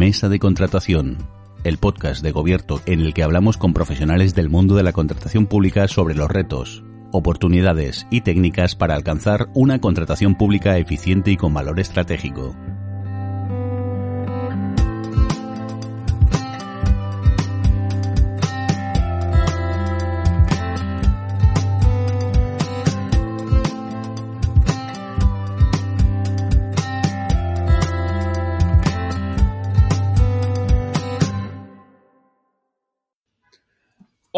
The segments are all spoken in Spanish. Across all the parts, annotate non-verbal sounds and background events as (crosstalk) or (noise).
Mesa de Contratación, el podcast de Gobierto en el que hablamos con profesionales del mundo de la contratación pública sobre los retos, oportunidades y técnicas para alcanzar una contratación pública eficiente y con valor estratégico.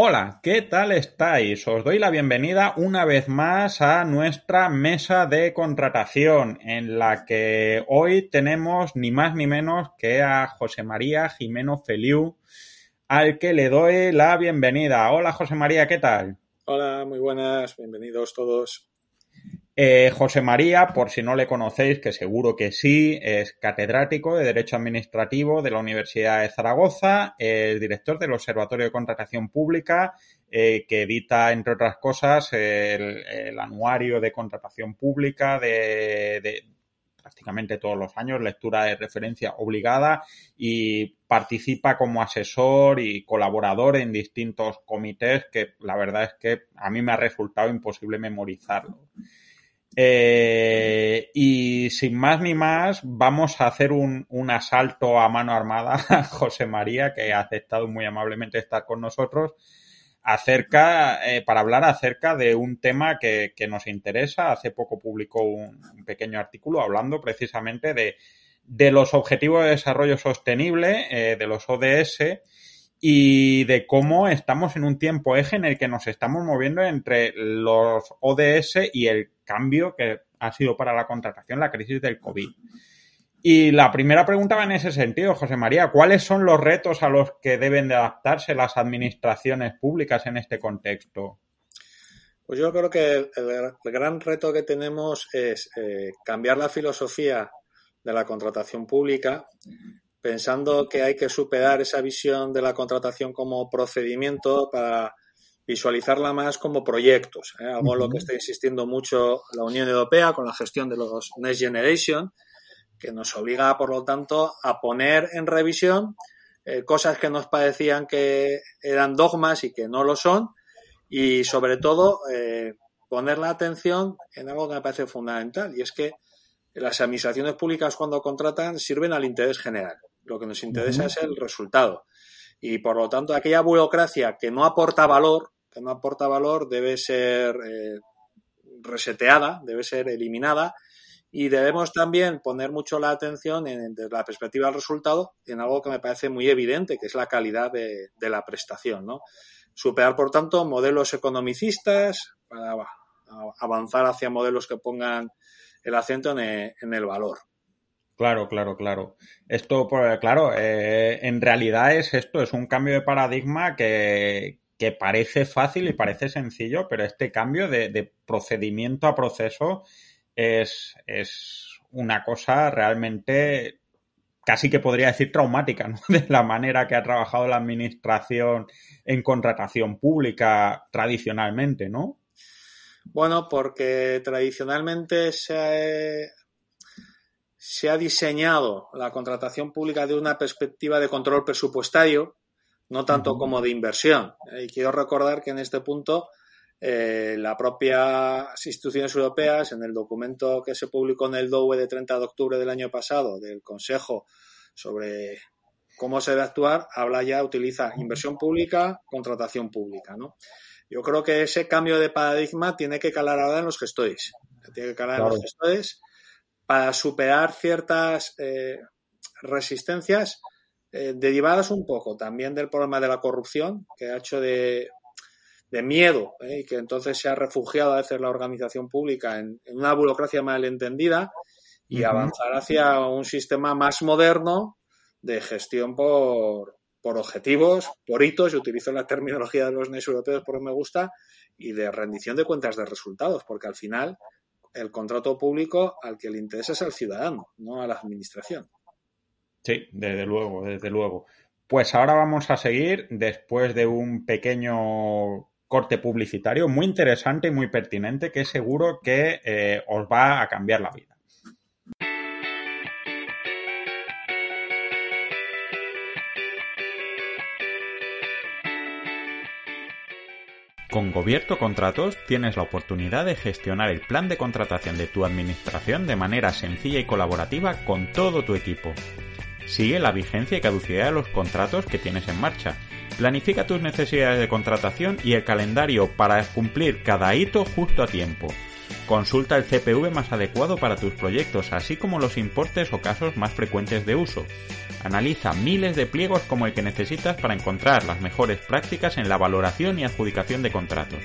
Hola, ¿qué tal estáis? Os doy la bienvenida una vez más a nuestra mesa de contratación, en la que hoy tenemos ni más ni menos que a José María Jimeno Feliu, al que le doy la bienvenida. Hola José María, ¿qué tal? Hola, muy buenas, bienvenidos todos. Eh, José María, por si no le conocéis, que seguro que sí, es catedrático de Derecho Administrativo de la Universidad de Zaragoza, es director del Observatorio de Contratación Pública, eh, que edita, entre otras cosas, el, anuario de contratación pública de, prácticamente todos los años, lectura de referencia obligada y participa como asesor y colaborador en distintos comités que la verdad es que a mí me ha resultado imposible memorizarlo. Eh, y sin más ni más, vamos a hacer un, asalto a mano armada (laughs) a José María, que ha aceptado muy amablemente estar con nosotros, acerca, eh, para hablar acerca de un tema que, nos interesa. Hace poco publicó un, pequeño artículo hablando precisamente de, los Objetivos de Desarrollo Sostenible, eh, de los ODS, y de cómo estamos en un tiempo eje en el que nos estamos moviendo entre los ODS y el cambio que ha sido para la contratación la crisis del COVID. Y la primera pregunta va en ese sentido, José María. ¿Cuáles son los retos a los que deben de adaptarse las administraciones públicas en este contexto? Pues yo creo que el, gran reto que tenemos es eh, cambiar la filosofía de la contratación pública pensando que hay que superar esa visión de la contratación como procedimiento para visualizarla más como proyectos, ¿eh? algo en lo que está insistiendo mucho la Unión Europea con la gestión de los Next Generation, que nos obliga, por lo tanto, a poner en revisión eh, cosas que nos parecían que eran dogmas y que no lo son, y sobre todo eh, poner la atención en algo que me parece fundamental, y es que las administraciones públicas cuando contratan sirven al interés general. Lo que nos interesa es el resultado. Y por lo tanto, aquella burocracia que no aporta valor, que no aporta valor, debe ser eh, reseteada, debe ser eliminada. Y debemos también poner mucho la atención en, desde la perspectiva del resultado en algo que me parece muy evidente, que es la calidad de, la prestación. ¿no? Superar, por tanto, modelos economicistas para avanzar hacia modelos que pongan el acento en el valor. Claro, claro, claro. Esto, pues, claro, eh, en realidad es esto, es un cambio de paradigma que, parece fácil y parece sencillo, pero este cambio de, procedimiento a proceso es, es, una cosa realmente casi que podría decir traumática, ¿no? (laughs) De la manera que ha trabajado la administración en contratación pública tradicionalmente, ¿no? Bueno, porque tradicionalmente se se ha diseñado la contratación pública de una perspectiva de control presupuestario, no tanto como de inversión. Y quiero recordar que en este punto eh, las propias instituciones europeas, en el documento que se publicó en el DOE de 30 de octubre del año pasado del Consejo sobre cómo se debe actuar, habla ya, utiliza inversión pública, contratación pública. ¿no? Yo creo que ese cambio de paradigma tiene que calar ahora en los gestores. Tiene que calar en los gestores para superar ciertas eh, resistencias eh, derivadas un poco también del problema de la corrupción, que ha hecho de, miedo ¿eh? y que entonces se ha refugiado a veces la organización pública en, una burocracia malentendida y avanzar hacia un sistema más moderno de gestión por, por objetivos, por hitos, y utilizo la terminología de los NES europeos porque me gusta, y de rendición de cuentas de resultados, porque al final el contrato público al que le interesa es al ciudadano, no a la administración. Sí, desde luego, desde luego. Pues ahora vamos a seguir después de un pequeño corte publicitario muy interesante y muy pertinente que seguro que eh, os va a cambiar la vida. Con Gobierto Contratos tienes la oportunidad de gestionar el plan de contratación de tu administración de manera sencilla y colaborativa con todo tu equipo. Sigue la vigencia y caducidad de los contratos que tienes en marcha. Planifica tus necesidades de contratación y el calendario para cumplir cada hito justo a tiempo. Consulta el CPV más adecuado para tus proyectos, así como los importes o casos más frecuentes de uso. Analiza miles de pliegos como el que necesitas para encontrar las mejores prácticas en la valoración y adjudicación de contratos.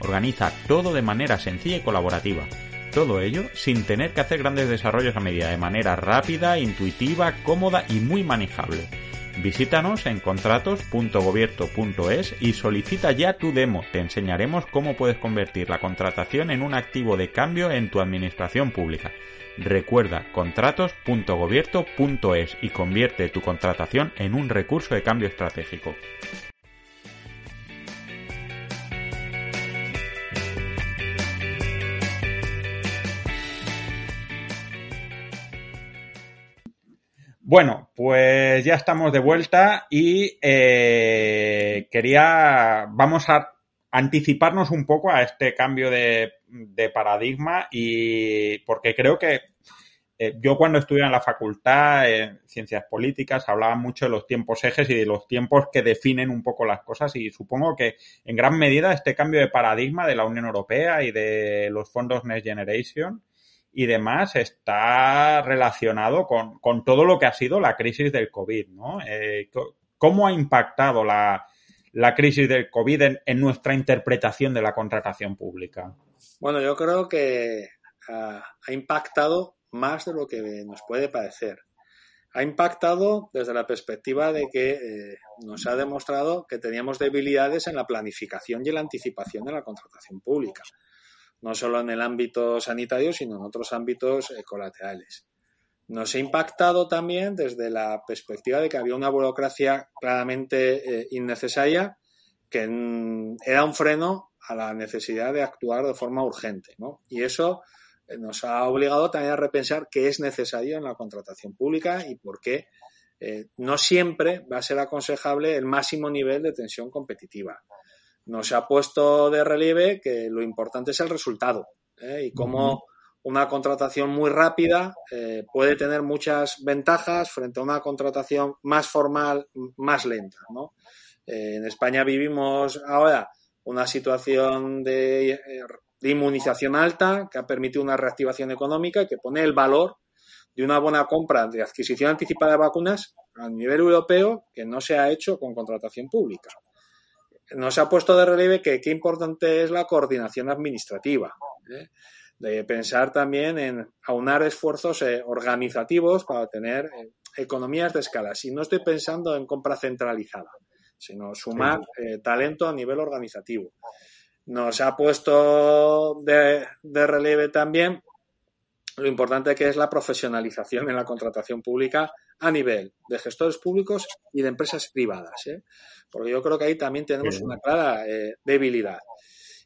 Organiza todo de manera sencilla y colaborativa. Todo ello sin tener que hacer grandes desarrollos a medida, de manera rápida, intuitiva, cómoda y muy manejable. Visítanos en contratos.gobierto.es y solicita ya tu demo. Te enseñaremos cómo puedes convertir la contratación en un activo de cambio en tu administración pública. Recuerda contratos.gobierto.es y convierte tu contratación en un recurso de cambio estratégico. Bueno, pues ya estamos de vuelta y eh, quería, vamos a anticiparnos un poco a este cambio de, paradigma y porque creo que eh, yo cuando estudié en la facultad en ciencias políticas hablaba mucho de los tiempos ejes y de los tiempos que definen un poco las cosas y supongo que en gran medida este cambio de paradigma de la Unión Europea y de los fondos Next Generation y demás está relacionado con, todo lo que ha sido la crisis del COVID, ¿no? Eh, ¿Cómo ha impactado la, la crisis del COVID en, nuestra interpretación de la contratación pública? Bueno, yo creo que ha, impactado más de lo que nos puede parecer. Ha impactado desde la perspectiva de que eh, nos ha demostrado que teníamos debilidades en la planificación y la anticipación de la contratación pública, no solo en el ámbito sanitario, sino en otros ámbitos eh, colaterales. Nos ha impactado también desde la perspectiva de que había una burocracia claramente eh, innecesaria que era un freno a la necesidad de actuar de forma urgente. Y eso eh, nos ha obligado también a repensar qué es necesario en la contratación pública y por qué no siempre va a ser aconsejable el máximo nivel de tensión competitiva. Nos ha puesto de relieve que lo importante es el resultado y cómo una contratación muy rápida eh, puede tener muchas ventajas frente a una contratación más formal, más lenta. ¿no? Eh, en España vivimos ahora una situación de, de, inmunización alta que ha permitido una reactivación económica que pone el valor de una buena compra de adquisición anticipada de vacunas a nivel europeo que no se ha hecho con contratación pública. Nos ha puesto de relieve que qué importante es la coordinación administrativa. ¿eh? de pensar también en aunar esfuerzos eh, organizativos para tener eh, economías de escala. Si no estoy pensando en compra centralizada, sino sumar eh, talento a nivel organizativo. Nos ha puesto de, relieve también lo importante que es la profesionalización en la contratación pública a nivel de gestores públicos y de empresas privadas, porque yo creo que ahí también tenemos una clara debilidad.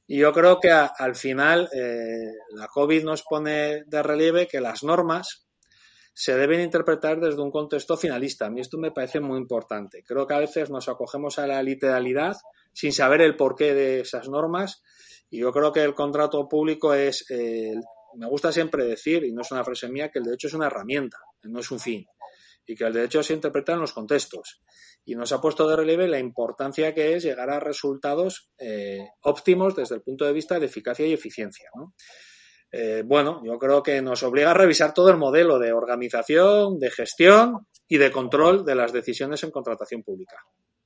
Y yo creo que al final eh, la COVID nos pone de relieve que las normas se deben interpretar desde un contexto finalista. A mí esto me parece muy importante. Creo que a veces nos acogemos a la literalidad sin saber el porqué de esas normas. Y yo creo que el contrato público es, eh, me gusta siempre decir, y no es una frase mía, que el derecho es una herramienta, no es un fin. Y que el derecho se interpreta en los contextos y nos ha puesto de relieve la importancia que es llegar a resultados eh, óptimos desde el punto de vista de eficacia y eficiencia. Eh, bueno, yo creo que nos obliga a revisar todo el modelo de organización, de gestión y de control de las decisiones en contratación pública.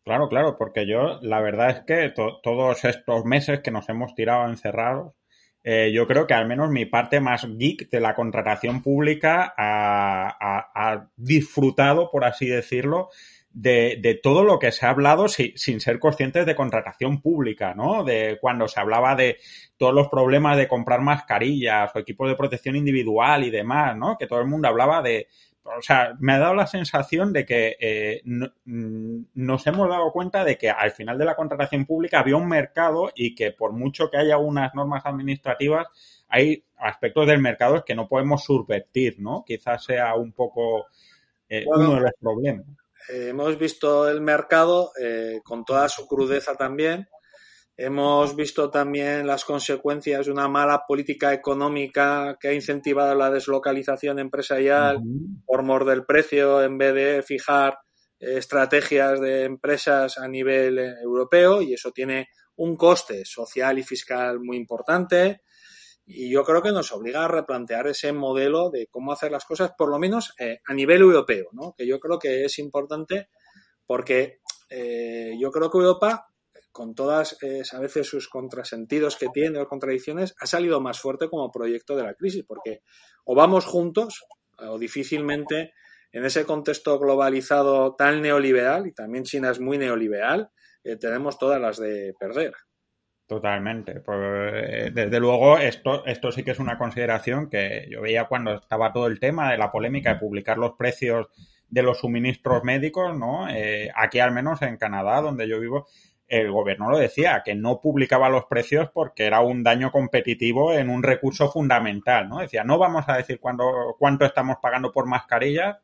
Claro, claro, porque yo la verdad es que todos estos meses que nos hemos tirado encerrados, eh, yo creo que al menos mi parte más geek de la contratación pública ha, disfrutado, por así decirlo, de, todo lo que se ha hablado sin ser conscientes de contratación pública, ¿no? De cuando se hablaba de todos los problemas de comprar mascarillas o equipos de protección individual y demás, ¿no? Que todo el mundo hablaba de, o sea, me ha dado la sensación de que eh, mm, nos hemos dado cuenta de que al final de la contratación pública había un mercado y que por mucho que haya unas normas administrativas, hay aspectos del mercado que no podemos subvertir, ¿no? Quizás sea un poco eh, uno de los problemas. hemos visto el mercado eh, con toda su crudeza también Hemos visto también las consecuencias de una mala política económica que ha incentivado la deslocalización empresarial por mor del precio en vez de fijar eh, estrategias de empresas a nivel eh, europeo y eso tiene un coste social y fiscal muy importante y yo creo que nos obliga a replantear ese modelo de cómo hacer las cosas, por lo menos eh, a nivel europeo, ¿no? que yo creo que es importante porque yo creo que Europa con todas eh, a veces sus contrasentidos que tiene o contradicciones, ha salido más fuerte como proyecto de la crisis, porque o vamos juntos o difícilmente en ese contexto globalizado tan neoliberal, y también China es muy neoliberal, eh, tenemos todas las de perder. Totalmente. Pues, eh, desde luego, esto, esto sí que es una consideración que yo veía cuando estaba todo el tema de la polémica de publicar los precios de los suministros médicos, ¿no? aquí al menos en Canadá, donde yo vivo, el gobierno lo decía, que no publicaba los precios porque era un daño competitivo en un recurso fundamental, ¿no? Decía, no vamos a decir cuándo, cuánto estamos pagando por mascarillas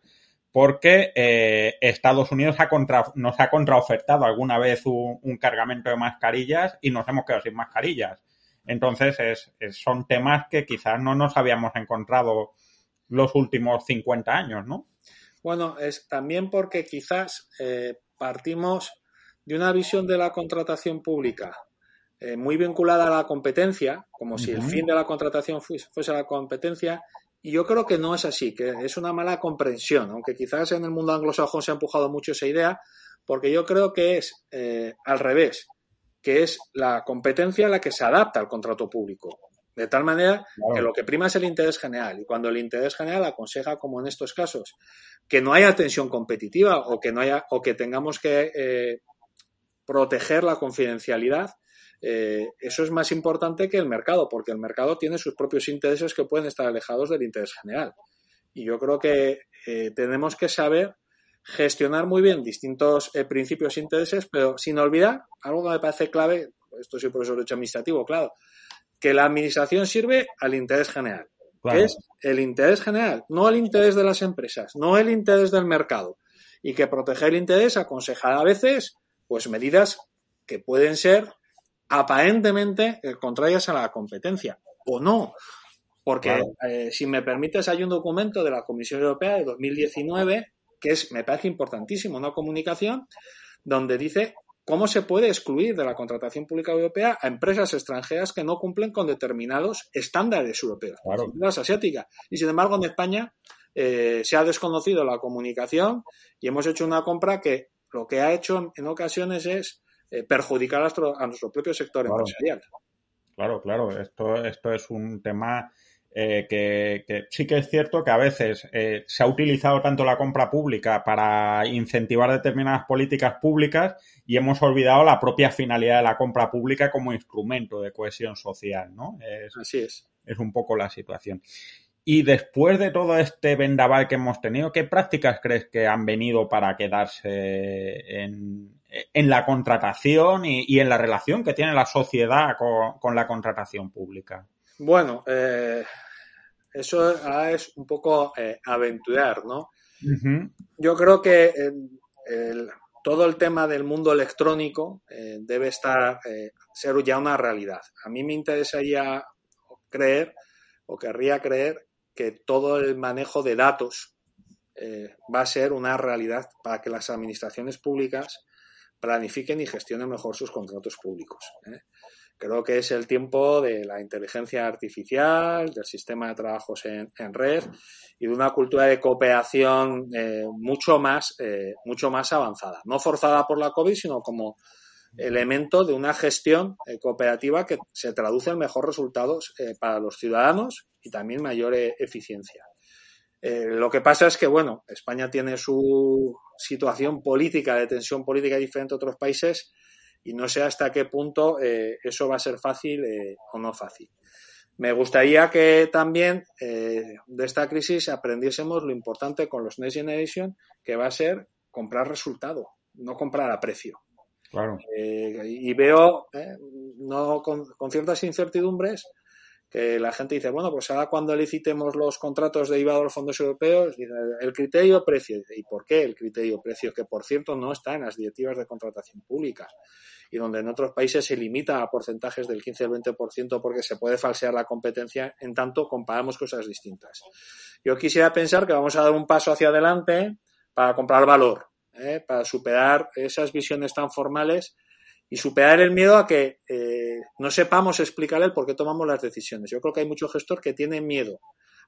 porque eh, Estados Unidos ha contra, nos ha contraofertado alguna vez un, cargamento de mascarillas y nos hemos quedado sin mascarillas. Entonces, es, son temas que quizás no nos habíamos encontrado los últimos 50 años, ¿no? Bueno, es también porque quizás eh, partimos de una visión de la contratación pública eh, muy vinculada a la competencia, como si el fin de la contratación fuese, la competencia, y yo creo que no es así, que es una mala comprensión, aunque quizás en el mundo anglosajón se ha empujado mucho esa idea, porque yo creo que es eh, al revés, que es la competencia la que se adapta al contrato público. De tal manera que lo que prima es el interés general. Y cuando el interés general aconseja, como en estos casos, que no haya tensión competitiva o que no haya, o que tengamos que eh, proteger la confidencialidad, eh, eso es más importante que el mercado, porque el mercado tiene sus propios intereses que pueden estar alejados del interés general. Y yo creo que eh, tenemos que saber gestionar muy bien distintos eh, principios e intereses, pero sin olvidar algo que me parece clave, esto soy profesor de derecho administrativo, claro, que la administración sirve al interés general, que es el interés general, no el interés de las empresas, no el interés del mercado. Y que proteger el interés aconseja a veces pues medidas que pueden ser aparentemente eh, contrarias a la competencia o no. Porque, eh, si me permites, hay un documento de la Comisión Europea de 2019 que es, me parece importantísimo, una comunicación donde dice cómo se puede excluir de la contratación pública europea a empresas extranjeras que no cumplen con determinados estándares europeos, claro. las asiáticas. Y sin embargo, en España eh, se ha desconocido la comunicación y hemos hecho una compra que lo que ha hecho en ocasiones es eh, perjudicar a nuestro, propio sector empresarial. Claro, claro, esto, esto es un tema eh, que, sí que es cierto que a veces eh, se ha utilizado tanto la compra pública para incentivar determinadas políticas públicas y hemos olvidado la propia finalidad de la compra pública como instrumento de cohesión social, ¿no? Así es. Es un poco la situación. Y después de todo este vendaval que hemos tenido, ¿qué prácticas crees que han venido para quedarse en, la contratación y, en la relación que tiene la sociedad con, la contratación pública? Bueno, eh, eso es un poco eh, aventurar, ¿no? Yo creo que todo el tema del mundo electrónico eh, debe estar ser ya una realidad. A mí me interesaría creer o querría creer que todo el manejo de datos eh, va a ser una realidad para que las administraciones públicas planifiquen y gestionen mejor sus contratos públicos. ¿eh? Creo que es el tiempo de la inteligencia artificial, del sistema de trabajos en, red y de una cultura de cooperación eh, mucho, más, mucho más avanzada. No forzada por la COVID, sino como elemento de una gestión eh, cooperativa que se traduce en mejores resultados para los ciudadanos y también mayor eficiencia. lo que pasa es que, bueno, España tiene su situación política, de tensión política diferente a otros países y no sé hasta qué punto eh, eso va a ser fácil eh, o no fácil. Me gustaría que también eh, de esta crisis aprendiésemos lo importante con los Next Generation, que va a ser comprar resultado, no comprar a precio. Claro. y veo, no con, con, ciertas incertidumbres, que la gente dice, bueno, pues ahora cuando licitemos los contratos de IVA de los fondos europeos, el criterio precio. ¿Y por qué el criterio precio? Que por cierto no está en las directivas de contratación pública y donde en otros países se limita a porcentajes del 15 al 20% porque se puede falsear la competencia, en tanto comparamos cosas distintas. Yo quisiera pensar que vamos a dar un paso hacia adelante para comprar valor, ¿eh? para superar esas visiones tan formales y superar el miedo a que eh, no sepamos explicar el por qué tomamos las decisiones. Yo creo que hay mucho gestor que tiene miedo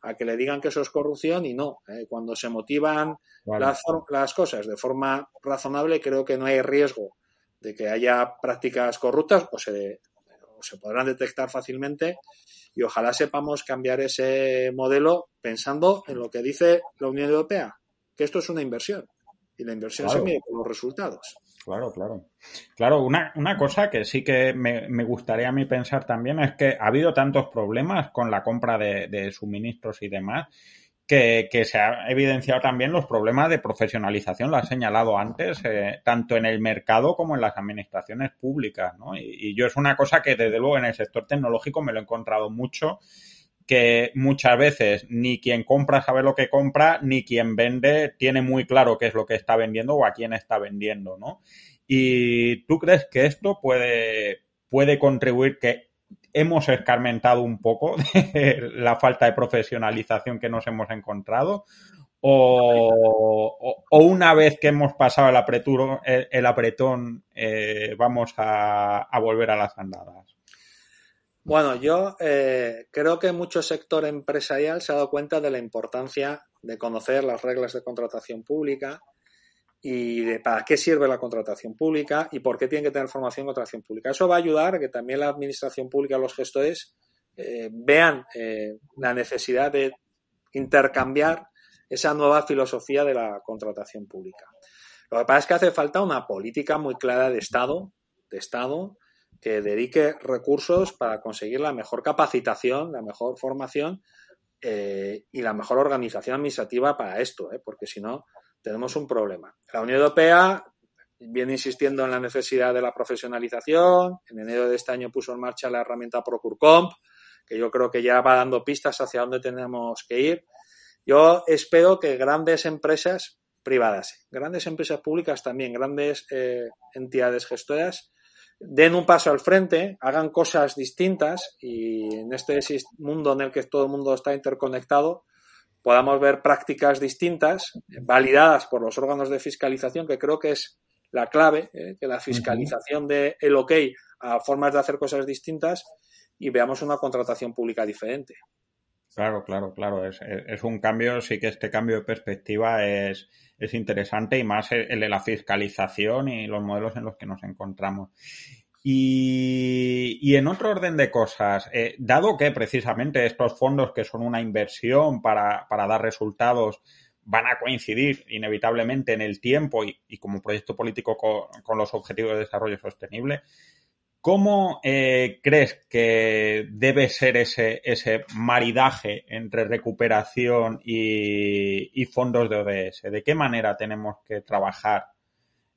a que le digan que eso es corrupción y no. ¿eh? Cuando se motivan las, las, cosas de forma razonable, creo que no hay riesgo de que haya prácticas corruptas o se, se podrán detectar fácilmente y ojalá sepamos cambiar ese modelo pensando en lo que dice la Unión Europea, que esto es una inversión y la inversión se mide por los resultados. Claro, claro. Claro, una, una cosa que sí que me, me, gustaría a mí pensar también es que ha habido tantos problemas con la compra de, de suministros y demás que, se ha evidenciado también los problemas de profesionalización, lo ha señalado antes, eh, tanto en el mercado como en las administraciones públicas, ¿no? Y, yo es una cosa que desde luego en el sector tecnológico me lo he encontrado mucho, que muchas veces ni quien compra sabe lo que compra, ni quien vende tiene muy claro qué es lo que está vendiendo o a quién está vendiendo, ¿no? ¿Y tú crees que esto puede, puede contribuir que hemos escarmentado un poco (laughs) de la falta de profesionalización que nos hemos encontrado o, una vez que hemos pasado el, apreturo, el, apretón eh, vamos a, volver a las andadas? Bueno, yo eh, creo que mucho sector empresarial se ha dado cuenta de la importancia de conocer las reglas de contratación pública, y de para qué sirve la contratación pública y por qué tienen que tener formación en contratación pública. Eso va a ayudar a que también la administración pública, los gestores, eh, vean eh, la necesidad de intercambiar esa nueva filosofía de la contratación pública. Lo que pasa es que hace falta una política muy clara de Estado, de Estado, que dedique recursos para conseguir la mejor capacitación, la mejor formación eh, y la mejor organización administrativa para esto, porque si no, tenemos un problema. La Unión Europea viene insistiendo en la necesidad de la profesionalización. En enero de este año puso en marcha la herramienta Procurcomp, que yo creo que ya va dando pistas hacia dónde tenemos que ir. Yo espero que grandes empresas privadas, grandes empresas públicas también, grandes eh, entidades gestoras, den un paso al frente, hagan cosas distintas y en este mundo en el que todo el mundo está interconectado, podamos ver prácticas distintas, validadas por los órganos de fiscalización, que creo que es la clave, ¿eh? que la fiscalización de el OK a formas de hacer cosas distintas y veamos una contratación pública diferente. Claro, claro, claro. Es, un cambio, sí que este cambio de perspectiva es, es interesante y más el de la fiscalización y los modelos en los que nos encontramos. Y, en otro orden de cosas, eh, dado que precisamente estos fondos que son una inversión para, dar resultados van a coincidir inevitablemente en el tiempo y, como proyecto político con, los objetivos de desarrollo sostenible, ¿cómo eh, crees que debe ser ese, ese maridaje entre recuperación y, fondos de ODS? ¿De qué manera tenemos que trabajar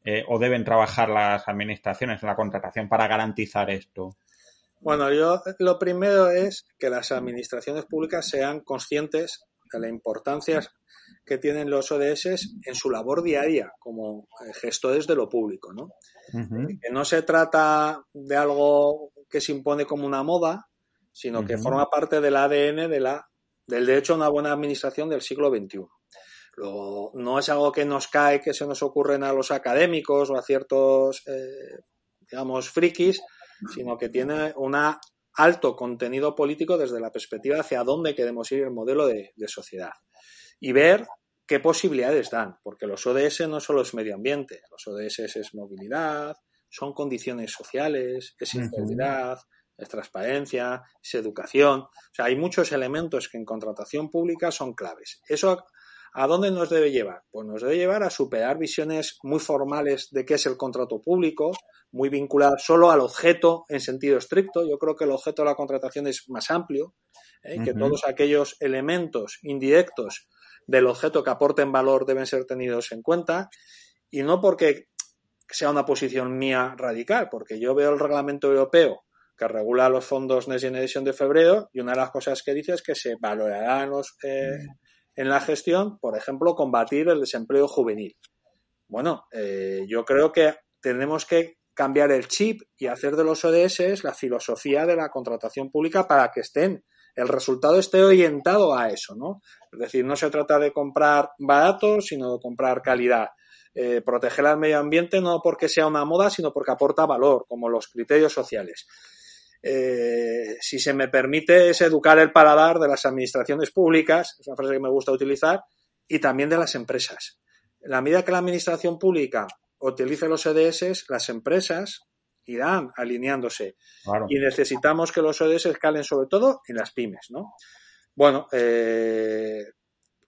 eh, o deben trabajar las administraciones en la contratación para garantizar esto? Bueno, yo lo primero es que las administraciones públicas sean conscientes de la importancia que tienen los ODS en su labor diaria como eh, gestores de lo público, ¿no? Que no se trata de algo que se impone como una moda, sino que forma parte del ADN de la, del derecho a una buena administración del siglo XXI. Luego, no es algo que nos cae, que se nos ocurren a los académicos o a ciertos, eh, digamos, frikis, sino que tiene un alto contenido político desde la perspectiva hacia dónde queremos ir el modelo de, de sociedad. Y ver qué posibilidades dan, porque los ODS no solo es medio ambiente, los ODS es movilidad, son condiciones sociales, es integridad, es transparencia, es educación. O sea, hay muchos elementos que en contratación pública son claves. ¿Eso a dónde nos debe llevar? Pues nos debe llevar a superar visiones muy formales de qué es el contrato público, muy vinculadas solo al objeto en sentido estricto. Yo creo que el objeto de la contratación es más amplio, ¿eh? que todos aquellos elementos indirectos del objeto que aporten valor deben ser tenidos en cuenta y no porque sea una posición mía radical, porque yo veo el reglamento europeo que regula los fondos Next Generation de febrero y una de las cosas que dice es que se valorará en, los, eh, en la gestión, por ejemplo, combatir el desempleo juvenil. Bueno, eh, yo creo que tenemos que cambiar el chip y hacer de los ODS la filosofía de la contratación pública para que estén, el resultado esté orientado a eso, ¿no? Es decir, no se trata de comprar barato, sino de comprar calidad. Eh, proteger al medio ambiente no porque sea una moda, sino porque aporta valor, como los criterios sociales. Eh, si se me permite, es educar el paladar de las administraciones públicas, es una frase que me gusta utilizar, y también de las empresas. En la medida que la administración pública utilice los ODS, las empresas irán alineándose. Y necesitamos que los ODS escalen sobre todo en las pymes, ¿no? Bueno, eh,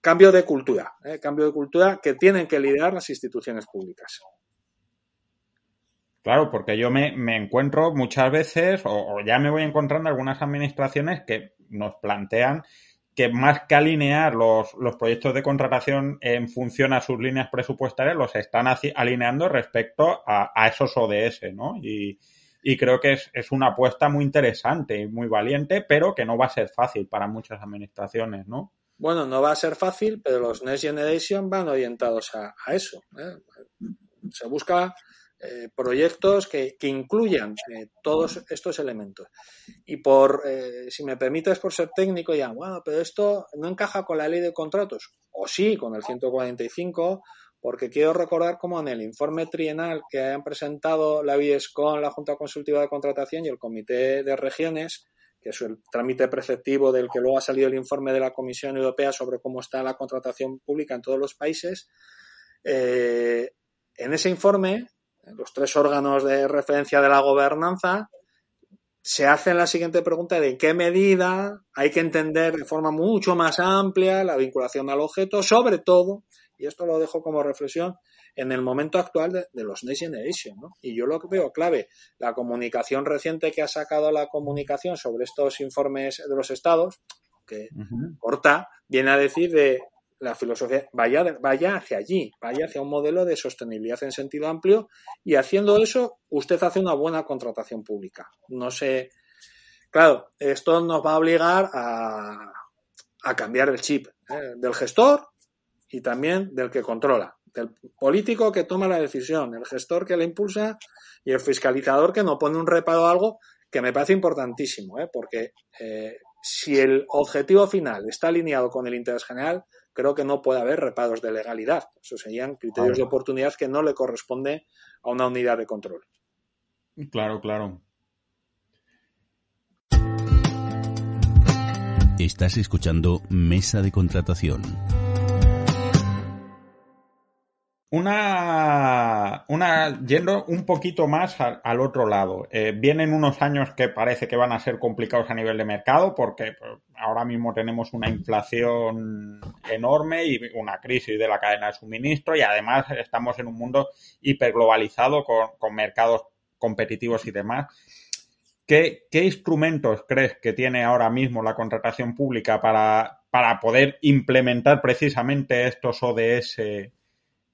cambio de cultura, ¿eh? cambio de cultura que tienen que liderar las instituciones públicas. Claro, porque yo me, encuentro muchas veces, o, ya me voy encontrando algunas administraciones que nos plantean que más que alinear los, proyectos de contratación en función a sus líneas presupuestarias, los están alineando respecto a, esos ODS, ¿no? Y, creo que es, es, una apuesta muy interesante y muy valiente, pero que no va a ser fácil para muchas administraciones, ¿no? Bueno, no va a ser fácil, pero los Next Generation van orientados a, eso. ¿eh? Se busca eh, proyectos que, incluyan eh, todos estos elementos. Y por, eh, si me permites, por ser técnico, ya, bueno, pero esto no encaja con la ley de contratos. O sí, con el 145, porque quiero recordar cómo en el informe trienal que han presentado la con la Junta Consultiva de Contratación y el Comité de Regiones, que es el trámite preceptivo del que luego ha salido el informe de la Comisión Europea sobre cómo está la contratación pública en todos los países, en ese informe los tres órganos de referencia de la gobernanza, se hace la siguiente pregunta de en qué medida hay que entender de forma mucho más amplia la vinculación al objeto, sobre todo, y esto lo dejo como reflexión, en el momento actual de, los Next Generation. ¿no? Y yo lo que veo clave, la comunicación reciente que ha sacado la comunicación sobre estos informes de los estados, que corta, viene a decir de la filosofía vaya, vaya hacia allí, vaya hacia un modelo de sostenibilidad en sentido amplio y haciendo eso usted hace una buena contratación pública. No sé, claro, esto nos va a obligar a, a cambiar el chip ¿eh? del gestor y también del que controla, del político que toma la decisión, el gestor que la impulsa y el fiscalizador que no pone un reparo a algo que me parece importantísimo, ¿eh? porque eh, si el objetivo final está alineado con el interés general, creo que no puede haber reparos de legalidad. Eso serían criterios de oportunidad que no le corresponde a una unidad de control. Claro, claro. Estás escuchando Mesa de Contratación. Una, una, yendo un poquito más al, otro lado. Eh, vienen unos años que parece que van a ser complicados a nivel de mercado porque pues, ahora mismo tenemos una inflación enorme y una crisis de la cadena de suministro y además estamos en un mundo hiperglobalizado con, con mercados competitivos y demás. ¿Qué, ¿Qué, instrumentos crees que tiene ahora mismo la contratación pública para, para poder implementar precisamente estos ODS?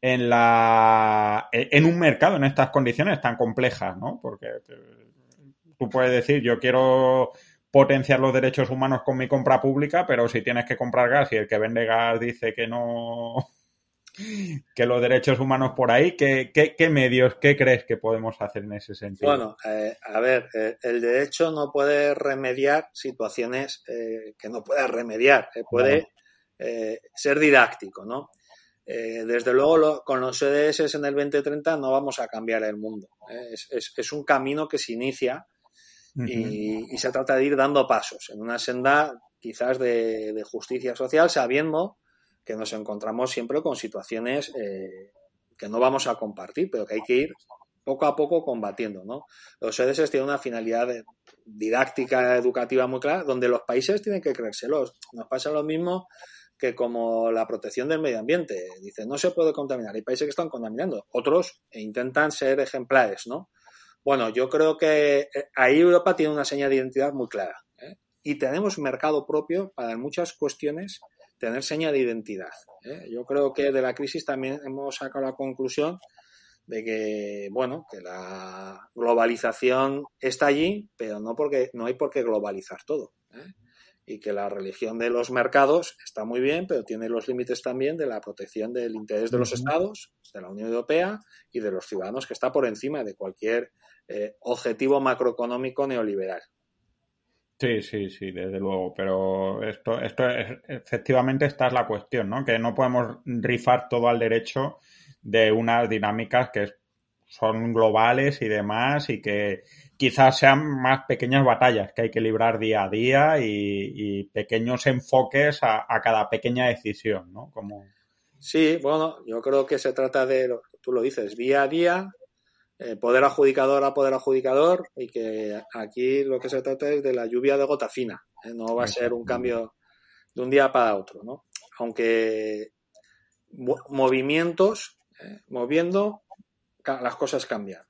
En, la, en un mercado en estas condiciones tan complejas, ¿no? Porque tú puedes decir, yo quiero potenciar los derechos humanos con mi compra pública, pero si tienes que comprar gas y el que vende gas dice que no, (laughs) que los derechos humanos por ahí, ¿qué, qué, medios, qué crees que podemos hacer en ese sentido? Bueno, eh, a ver, eh, el derecho no puede remediar situaciones eh, que no pueda remediar, puede ser didáctico, ¿no? Eh, desde luego, con los EDS en el 2030 no vamos a cambiar el mundo. ¿eh? Es, un camino que se inicia y, se trata de ir dando pasos en una senda quizás de, justicia social, sabiendo que nos encontramos siempre con situaciones eh, que no vamos a compartir, pero que hay que ir poco a poco combatiendo. ¿no? Los ODS tienen una finalidad didáctica, educativa muy clara, donde los países tienen que creérselos. Nos pasa lo mismo que como la protección del medio ambiente. Dice, no se puede contaminar. Hay países que están contaminando. Otros intentan ser ejemplares, ¿no? Bueno, yo creo que eh, ahí Europa tiene una señal de identidad muy clara. ¿eh? Y tenemos mercado propio para muchas cuestiones tener señal de identidad. ¿eh? Yo creo que de la crisis también hemos sacado la conclusión de que, bueno, que la globalización está allí, pero no porque no hay por qué globalizar todo. Y que la religión de los mercados está muy bien, pero tiene los límites también de la protección del interés de los estados, de la Unión Europea y de los ciudadanos, que está por encima de cualquier eh, objetivo macroeconómico neoliberal. Sí, sí, sí, desde luego. Pero esto, esto es, efectivamente esta es la cuestión, ¿no? Que no podemos rifar todo al derecho de unas dinámicas que son globales y demás y que quizás sean más pequeñas batallas que hay que librar día a día y, pequeños enfoques a, cada pequeña decisión, ¿no? Como... Sí, bueno, yo creo que se trata de, tú lo dices, día a día, eh, poder adjudicador a poder adjudicador y que aquí lo que se trata es de la lluvia de gota fina, ¿eh? no va a ser un cambio de un día para otro, ¿no? Aunque movimientos ¿eh? moviendo, las cosas cambian.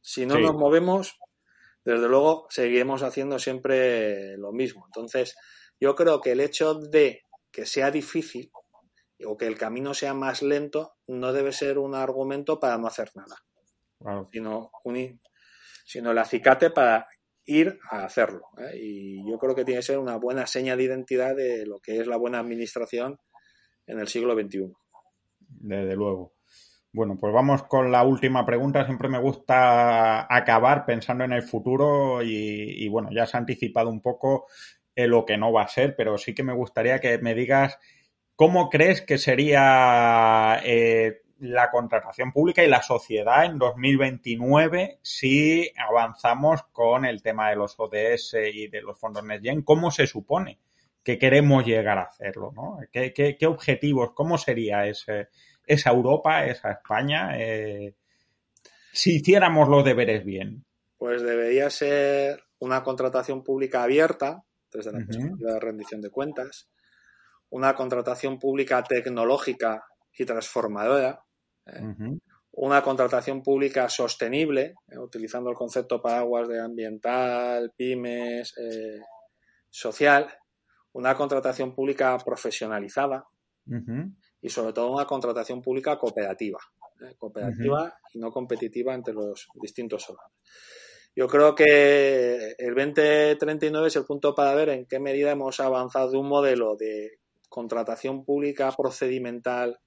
Si no nos movemos, desde luego seguiremos haciendo siempre lo mismo. Entonces, yo creo que el hecho de que sea difícil o que el camino sea más lento no debe ser un argumento para no hacer nada, sino, sino el acicate para ir a hacerlo. ¿eh? Y yo creo que tiene que ser una buena seña de identidad de lo que es la buena administración en el siglo XXI. Desde luego. Bueno, pues vamos con la última pregunta. Siempre me gusta acabar pensando en el futuro y, bueno, ya se ha anticipado un poco lo que no va a ser, pero sí que me gustaría que me digas cómo crees que sería eh, la contratación pública y la sociedad en 2029 si avanzamos con el tema de los ODS y de los fondos NetGen. ¿Cómo se supone que queremos llegar a hacerlo? ¿no? qué objetivos? ¿Cómo sería ese? Esa Europa, esa España, eh, si hiciéramos los deberes bien? Pues debería ser una contratación pública abierta, desde la perspectiva de rendición de cuentas, una contratación pública tecnológica y transformadora, ¿eh? una contratación pública sostenible, ¿eh? utilizando el concepto paraguas de ambiental, pymes, social, una contratación pública profesionalizada, y sobre todo una contratación pública cooperativa, ¿eh? cooperativa y no competitiva entre los distintos órganos. Yo creo que el 2039 es el punto para ver en qué medida hemos avanzado de un modelo de contratación pública procedimental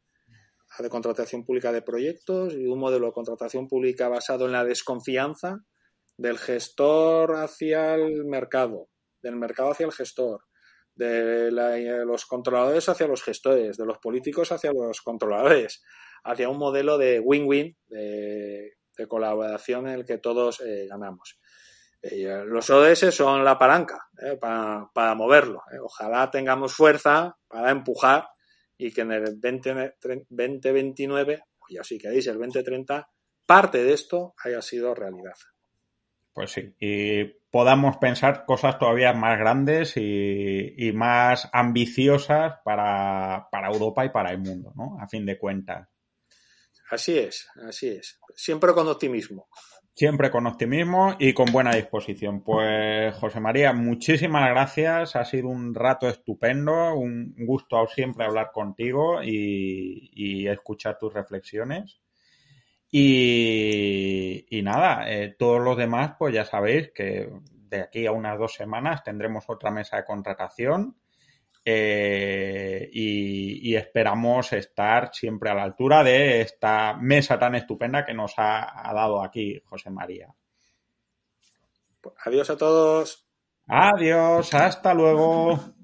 a de contratación pública de proyectos y un modelo de contratación pública basado en la desconfianza del gestor hacia el mercado, del mercado hacia el gestor, de los controladores hacia los gestores, de los políticos hacia los controladores, hacia un modelo de win-win, de, colaboración en el que todos eh, ganamos. Eh, los ODS son la palanca eh, para, moverlo. Ojalá tengamos fuerza para empujar y que en el 2029, y así que el 2030, parte de esto haya sido realidad. Pues sí, y podamos pensar cosas todavía más grandes y, más ambiciosas para, Europa y para el mundo, ¿no? A fin de cuentas. Así es, así es. Siempre con optimismo. Siempre con optimismo y con buena disposición. Pues José María, muchísimas gracias. Ha sido un rato estupendo, un gusto siempre hablar contigo y escuchar tus reflexiones. Y, nada, eh, todos los demás, pues ya sabéis que de aquí a unas dos semanas tendremos otra mesa de contratación eh, y, esperamos estar siempre a la altura de esta mesa tan estupenda que nos ha, ha dado aquí José María. Adiós a todos. Adiós, hasta luego.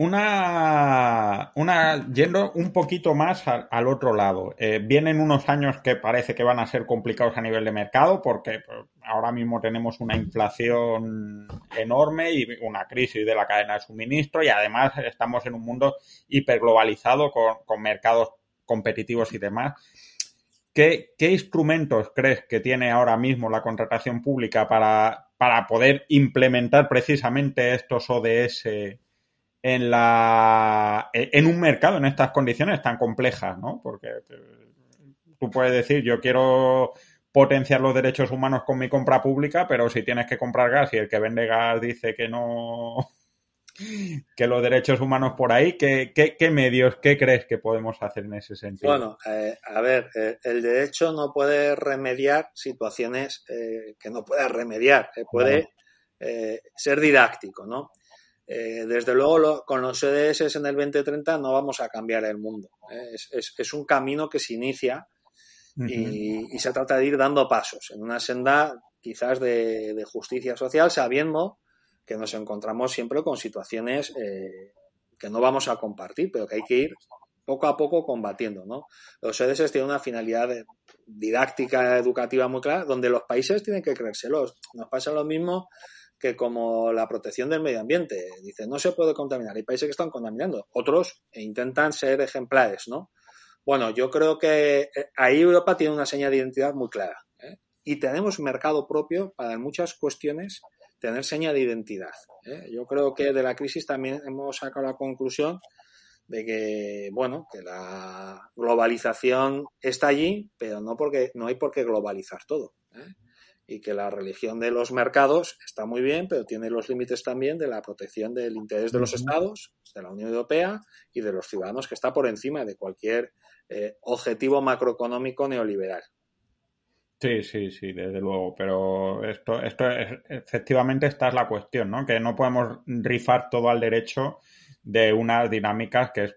Una, una, yendo un poquito más al, otro lado. Eh, vienen unos años que parece que van a ser complicados a nivel de mercado porque pues, ahora mismo tenemos una inflación enorme y una crisis de la cadena de suministro y además estamos en un mundo hiperglobalizado con, con mercados competitivos y demás. ¿Qué, ¿Qué, instrumentos crees que tiene ahora mismo la contratación pública para, para poder implementar precisamente estos ODS en, la, en un mercado en estas condiciones tan complejas, ¿no? Porque eh, tú puedes decir, yo quiero potenciar los derechos humanos con mi compra pública, pero si tienes que comprar gas y el que vende gas dice que no, (laughs) que los derechos humanos por ahí, ¿qué, qué, medios, qué crees que podemos hacer en ese sentido? Bueno, eh, a ver, eh, el derecho no puede remediar situaciones que no pueda remediar, puede ser didáctico, ¿no? Eh, desde luego, con los ODS en el 2030 no vamos a cambiar el mundo. ¿eh? Es, un camino que se inicia y, se trata de ir dando pasos en una senda quizás de, justicia social, sabiendo que nos encontramos siempre con situaciones eh, que no vamos a compartir, pero que hay que ir poco a poco combatiendo. ¿no? Los ODS tienen una finalidad didáctica, educativa muy clara, donde los países tienen que creérselos. Nos pasa lo mismo que como la protección del medio ambiente. Dice, no se puede contaminar. Hay países que están contaminando. Otros intentan ser ejemplares, ¿no? Bueno, yo creo que eh, ahí Europa tiene una señal de identidad muy clara. ¿eh? Y tenemos mercado propio para en muchas cuestiones tener señal de identidad. ¿eh? Yo creo que de la crisis también hemos sacado la conclusión de que, bueno, que la globalización está allí, pero no porque no hay por qué globalizar todo. Y que la religión de los mercados está muy bien, pero tiene los límites también de la protección del interés de los estados, de la Unión Europea y de los ciudadanos, que está por encima de cualquier eh, objetivo macroeconómico neoliberal. Sí, sí, sí, desde luego, pero esto, esto es, efectivamente esta es la cuestión, ¿no? Que no podemos rifar todo al derecho de unas dinámicas que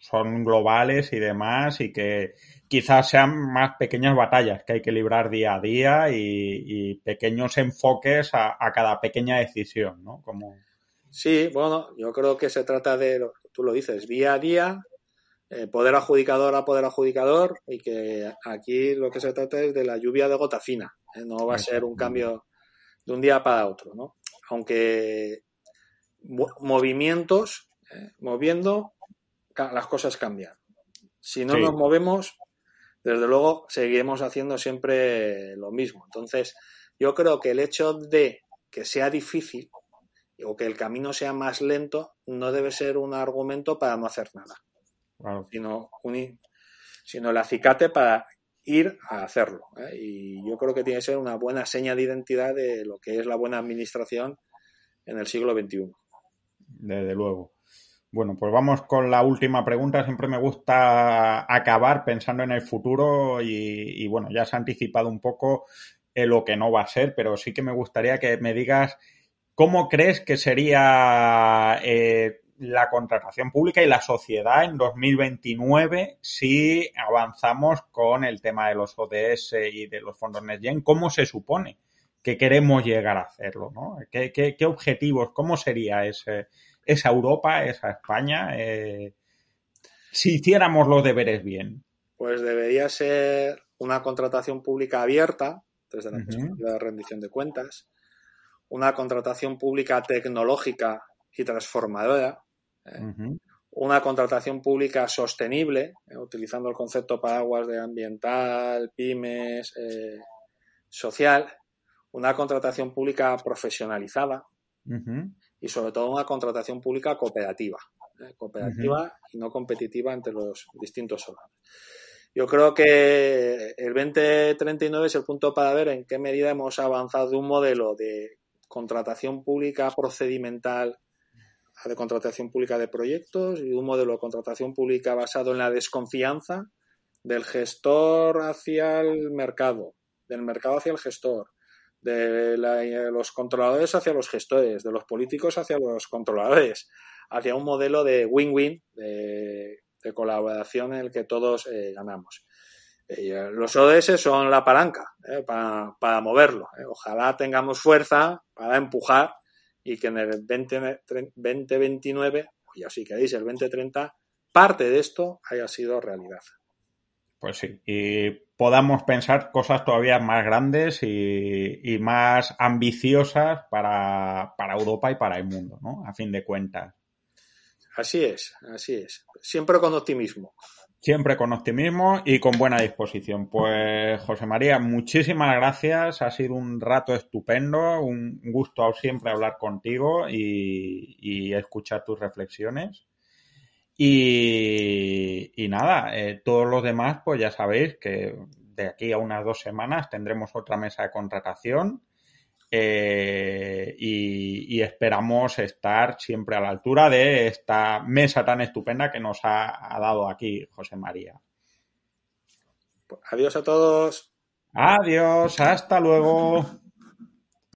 son globales y demás y que quizás sean más pequeñas batallas que hay que librar día a día y, pequeños enfoques a, cada pequeña decisión, ¿no? Como... Sí, bueno, yo creo que se trata de, tú lo dices, día a día, eh, poder adjudicador a poder adjudicador y que aquí lo que se trata es de la lluvia de gota fina, ¿eh? no va a ser un cambio de un día para otro, ¿no? Aunque movimientos, ¿eh? moviendo, las cosas cambian. Si no nos movemos, desde luego seguiremos haciendo siempre lo mismo. Entonces, yo creo que el hecho de que sea difícil o que el camino sea más lento no debe ser un argumento para no hacer nada, sino, sino el acicate para ir a hacerlo. ¿eh? Y yo creo que tiene que ser una buena seña de identidad de lo que es la buena administración en el siglo XXI. Desde luego. Bueno, pues vamos con la última pregunta. Siempre me gusta acabar pensando en el futuro y, bueno, ya se ha anticipado un poco lo que no va a ser, pero sí que me gustaría que me digas cómo crees que sería eh, la contratación pública y la sociedad en 2029 si avanzamos con el tema de los ODS y de los fondos NetGen. ¿Cómo se supone que queremos llegar a hacerlo? qué objetivos? ¿Cómo sería ese? Esa Europa, esa España, eh, si hiciéramos los deberes bien? Pues debería ser una contratación pública abierta, desde la perspectiva de rendición de cuentas, una contratación pública tecnológica y transformadora, ¿eh? una contratación pública sostenible, ¿eh? utilizando el concepto paraguas de ambiental, pymes, social, una contratación pública profesionalizada, y sobre todo una contratación pública cooperativa, ¿eh? cooperativa y no competitiva entre los distintos órganos. Yo creo que el 2039 es el punto para ver en qué medida hemos avanzado de un modelo de contratación pública procedimental a de contratación pública de proyectos y un modelo de contratación pública basado en la desconfianza del gestor hacia el mercado, del mercado hacia el gestor, de los controladores hacia los gestores, de los políticos hacia los controladores, hacia un modelo de win-win, de, colaboración en el que todos eh, ganamos. Eh, los ODS son la palanca eh, para, moverlo. Ojalá tengamos fuerza para empujar y que en el 2029 y así queréis el 2030, parte de esto haya sido realidad. Pues sí, podamos pensar cosas todavía más grandes y, más ambiciosas para, para, Europa y para el mundo, ¿no? A fin de cuentas. Así es, así es. Siempre con optimismo. Siempre con optimismo y con buena disposición. Pues José María, muchísimas gracias. Ha sido un rato estupendo, un gusto siempre hablar contigo y, escuchar tus reflexiones. Y, nada, eh, todos los demás, pues ya sabéis que de aquí a unas dos semanas tendremos otra mesa de contratación eh, y, esperamos estar siempre a la altura de esta mesa tan estupenda que nos ha, dado aquí José María. Adiós a todos. Adiós, hasta luego.